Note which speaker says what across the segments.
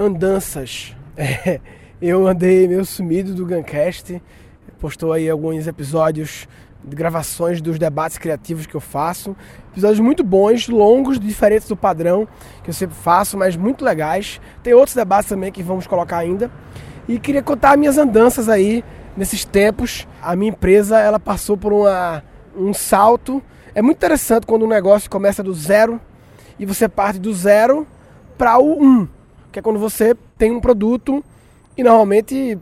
Speaker 1: andanças. É, eu andei meio sumido do Guncast, postou aí alguns episódios de gravações dos debates criativos que eu faço. Episódios muito bons, longos, diferentes do padrão que eu sempre faço, mas muito legais. Tem outros debates também que vamos colocar ainda. E queria contar minhas andanças aí nesses tempos. A minha empresa ela passou por uma, um salto. É muito interessante quando um negócio começa do zero e você parte do zero para o um, que é quando você tem um produto e normalmente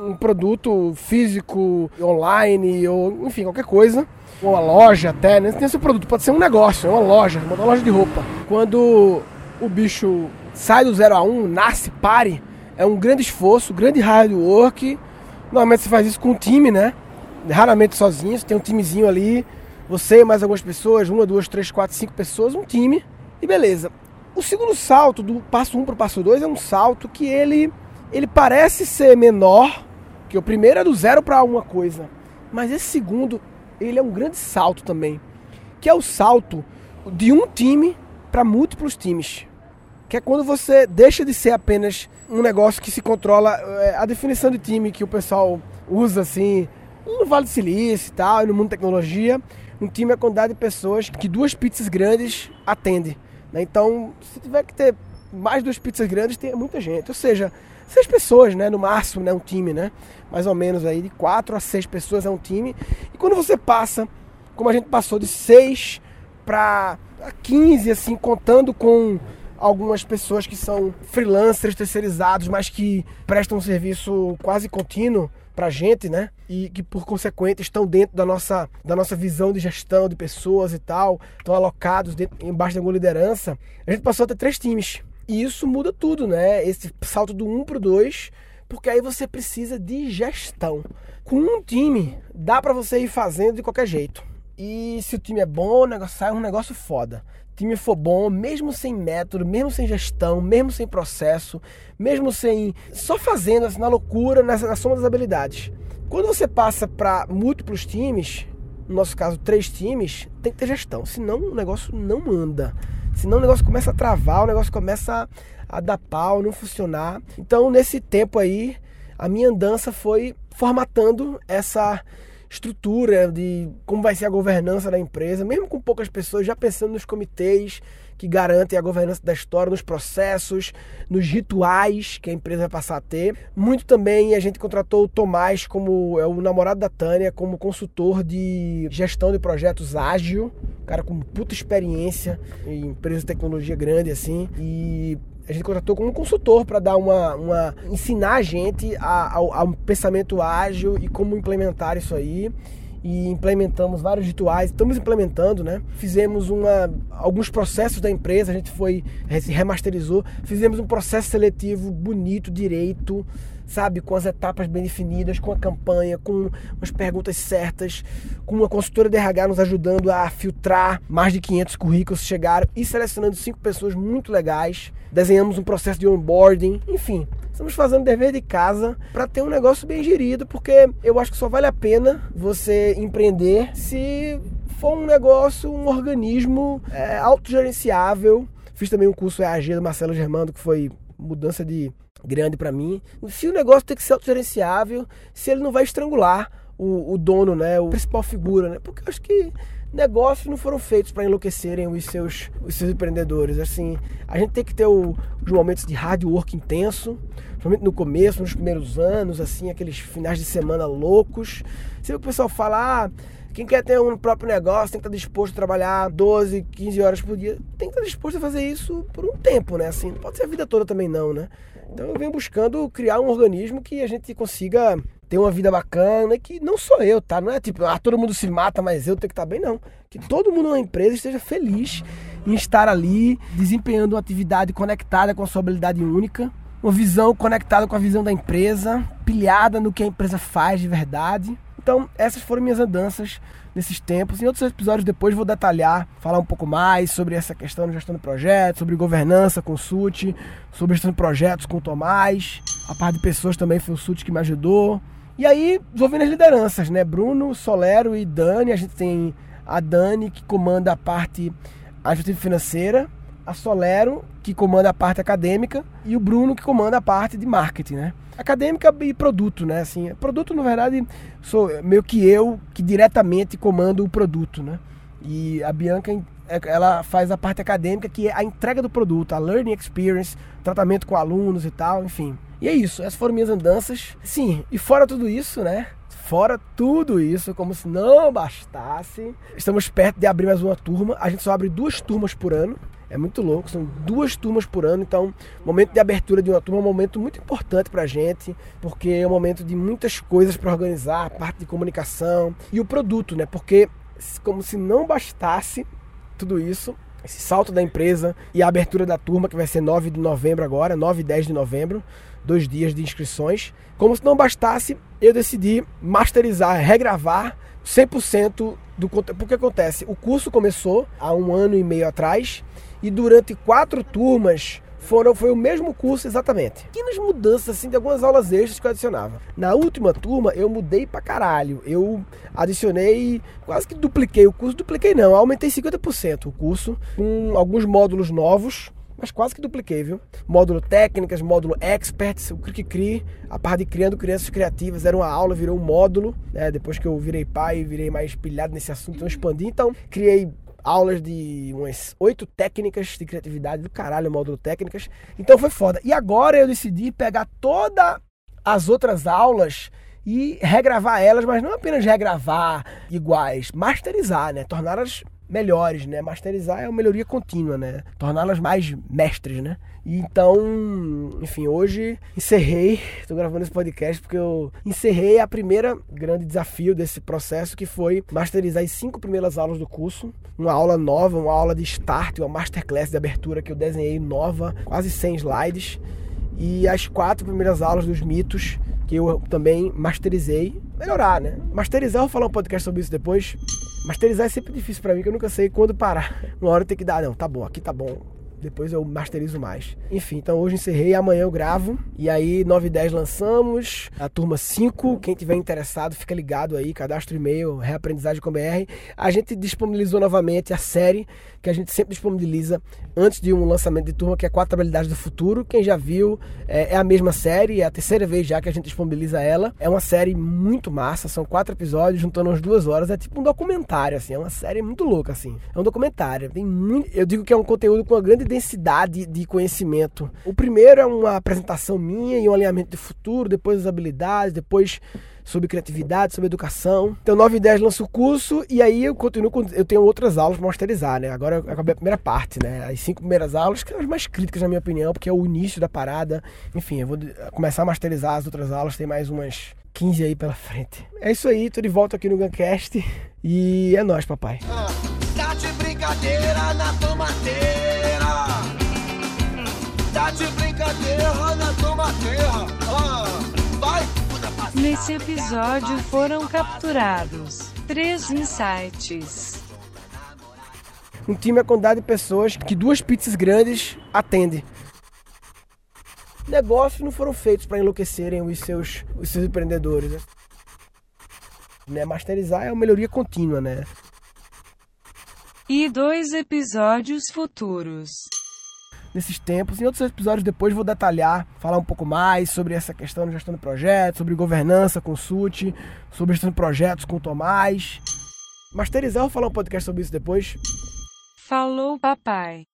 Speaker 1: um produto físico, online ou enfim, qualquer coisa, ou uma loja até, né? Tem seu produto, pode ser um negócio, é uma loja, uma loja de roupa. Quando o bicho sai do zero a um, nasce, pare, é um grande esforço, grande hard work. Normalmente você faz isso com um time, né? Raramente sozinho, você tem um timezinho ali, você mais algumas pessoas, uma, duas, três, quatro, cinco pessoas, um time, e beleza. O segundo salto, do passo 1 um para o passo 2, é um salto que ele, ele parece ser menor, que o primeiro é do zero para uma coisa. Mas esse segundo, ele é um grande salto também. Que é o salto de um time para múltiplos times. Que é quando você deixa de ser apenas um negócio que se controla. É, a definição de time que o pessoal usa assim no Vale do Silício e tal, no mundo da tecnologia. Um time é a quantidade de pessoas que duas pizzas grandes atendem. Né? Então, se tiver que ter mais duas pizzas grandes, tem muita gente. Ou seja, seis pessoas, né? No máximo, né? Um time, né? Mais ou menos aí, de quatro a seis pessoas é um time. E quando você passa, como a gente passou de seis para 15, assim, contando com algumas pessoas que são freelancers terceirizados, mas que prestam um serviço quase contínuo para a gente, né? E que por consequente estão dentro da nossa, da nossa visão de gestão de pessoas e tal, estão alocados dentro, embaixo de alguma liderança. A gente passou a ter três times. E isso muda tudo, né? Esse salto do 1 um para o 2, porque aí você precisa de gestão. Com um time, dá para você ir fazendo de qualquer jeito. E se o time é bom, o negócio sai um negócio foda time for bom, mesmo sem método, mesmo sem gestão, mesmo sem processo, mesmo sem. só fazendo assim, na loucura, na, na soma das habilidades. Quando você passa para múltiplos times, no nosso caso, três times, tem que ter gestão, senão o negócio não anda. Senão o negócio começa a travar, o negócio começa a, a dar pau, não funcionar. Então, nesse tempo aí, a minha andança foi formatando essa estrutura de como vai ser a governança da empresa, mesmo com poucas pessoas, já pensando nos comitês que garantem a governança da história, nos processos, nos rituais que a empresa vai passar a ter. Muito também a gente contratou o Tomás como é o namorado da Tânia como consultor de gestão de projetos ágil, cara com puta experiência em empresa de tecnologia grande assim e a gente contratou como consultor para dar uma, uma ensinar a gente a, ao, ao pensamento ágil e como implementar isso aí e implementamos vários rituais, estamos implementando, né? Fizemos uma, alguns processos da empresa, a gente foi, se remasterizou, fizemos um processo seletivo bonito, direito, sabe? Com as etapas bem definidas, com a campanha, com as perguntas certas, com uma consultora de RH nos ajudando a filtrar mais de 500 currículos que chegaram e selecionando cinco pessoas muito legais. Desenhamos um processo de onboarding, enfim. Estamos fazendo dever de casa para ter um negócio bem gerido, porque eu acho que só vale a pena você empreender se for um negócio, um organismo é, autogerenciável. Fiz também um curso EAG do Marcelo Germando, que foi mudança de grande para mim. Se o negócio tem que ser autogerenciável, se ele não vai estrangular o, o, dono, né, o principal figura, né? Porque eu acho que negócios não foram feitos para enlouquecerem os seus, os seus empreendedores. Assim, a gente tem que ter os momentos de hard work intenso, principalmente no começo, nos primeiros anos, assim, aqueles finais de semana loucos. Sempre o pessoal fala, ah, quem quer ter um próprio negócio tem que estar disposto a trabalhar 12, 15 horas por dia. Tem que estar disposto a fazer isso por um tempo, né? Assim, não pode ser a vida toda também não, né? Então eu venho buscando criar um organismo que a gente consiga ter uma vida bacana, que não sou eu, tá? Não é tipo, ah, todo mundo se mata, mas eu tenho que estar bem, não. Que todo mundo na empresa esteja feliz em estar ali, desempenhando uma atividade conectada com a sua habilidade única, uma visão conectada com a visão da empresa, pilhada no que a empresa faz de verdade. Então, essas foram minhas andanças nesses tempos. Em outros episódios depois vou detalhar, falar um pouco mais sobre essa questão de gestão de projetos, sobre governança com o SUT, sobre gestão de projetos com o Tomás. A parte de pessoas também foi o SUT que me ajudou. E aí, desenvolvendo as lideranças, né? Bruno, Solero e Dani. A gente tem a Dani que comanda a parte administrativa financeira, a Solero, que comanda a parte acadêmica, e o Bruno, que comanda a parte de marketing, né? Acadêmica e produto, né? Assim, produto, na verdade, sou meio que eu que diretamente comando o produto, né? E a Bianca, ela faz a parte acadêmica, que é a entrega do produto, a learning experience, tratamento com alunos e tal, enfim. E é isso, essas foram minhas andanças. Sim, e fora tudo isso, né? Fora tudo isso, como se não bastasse, estamos perto de abrir mais uma turma. A gente só abre duas turmas por ano. É muito louco, são duas turmas por ano, então momento de abertura de uma turma é um momento muito importante pra gente, porque é um momento de muitas coisas para organizar, a parte de comunicação e o produto, né? Porque como se não bastasse tudo isso, esse salto da empresa e a abertura da turma, que vai ser 9 de novembro agora, 9 e 10 de novembro, dois dias de inscrições. Como se não bastasse, eu decidi masterizar, regravar 100% do conteúdo. Porque acontece, o curso começou há um ano e meio atrás e durante quatro turmas foram, foi o mesmo curso exatamente. Pequenas mudanças assim de algumas aulas extras que eu adicionava. Na última turma eu mudei pra caralho. Eu adicionei, quase que dupliquei o curso, dupliquei não, aumentei 50% o curso com alguns módulos novos mas quase que dupliquei, viu? Módulo técnicas, módulo experts, o Cri a parte de criando crianças criativas, era uma aula, virou um módulo, né? Depois que eu virei pai, virei mais pilhado nesse assunto, então expandi. Então, criei aulas de umas oito técnicas de criatividade do caralho, módulo técnicas. Então foi foda. E agora eu decidi pegar todas as outras aulas e regravar elas, mas não apenas regravar iguais, masterizar, né? Torná-las melhores, né? Masterizar é uma melhoria contínua, né? Torná-las mais mestres, né? Então, enfim, hoje encerrei, estou gravando esse podcast porque eu encerrei a primeira grande desafio desse processo que foi masterizar as cinco primeiras aulas do curso, uma aula nova, uma aula de start, uma masterclass de abertura que eu desenhei nova, quase 100 slides, e as quatro primeiras aulas dos mitos que eu também masterizei, melhorar, né? Masterizar, eu vou falar um podcast sobre isso depois. Masterizar é sempre difícil para mim, que eu nunca sei quando parar. Uma hora tenho que dar, não, tá bom, aqui tá bom, depois eu masterizo mais. Enfim, então hoje encerrei, amanhã eu gravo. E aí, 9 e 10 lançamos. A turma 5, quem tiver interessado, fica ligado aí, cadastro e-mail, reaprendizagem com BR. A gente disponibilizou novamente a série que a gente sempre disponibiliza antes de um lançamento de turma, que é Quatro Habilidades do Futuro. Quem já viu, é, é a mesma série, é a terceira vez já que a gente disponibiliza ela. É uma série muito massa, são quatro episódios, juntando umas duas horas. É tipo um documentário, assim, é uma série muito louca, assim. É um documentário, tem muito... Eu digo que é um conteúdo com uma grande densidade de conhecimento. O primeiro é uma apresentação minha e um alinhamento de futuro, depois as habilidades, depois sobre criatividade, sobre educação. Então, 9 e 10 lanço o curso e aí eu continuo com, eu tenho outras aulas para masterizar, né? Agora eu acabei a primeira parte, né? As cinco primeiras aulas, que são as mais críticas na minha opinião, porque é o início da parada. Enfim, eu vou começar a masterizar as outras aulas, tem mais umas 15 aí pela frente. É isso aí, tô de volta aqui no Guncast e é nóis, papai. Ah, tá brincadeira na tomateira.
Speaker 2: Tá de brincadeira na tomateira. Ah, vai, Nesse episódio foram capturados três insights.
Speaker 1: Um time é quantidade de pessoas que duas pizzas grandes atendem. Negócios não foram feitos para enlouquecerem os seus, os seus empreendedores. Né? né? Masterizar é uma melhoria contínua, né?
Speaker 2: E dois episódios futuros
Speaker 1: nesses tempos. Em outros episódios depois vou detalhar, falar um pouco mais sobre essa questão de gestão de projetos, sobre governança, consulte, sobre gestão de projetos com o Tomás. Masterizar, vou falar um podcast sobre isso depois.
Speaker 2: Falou, papai.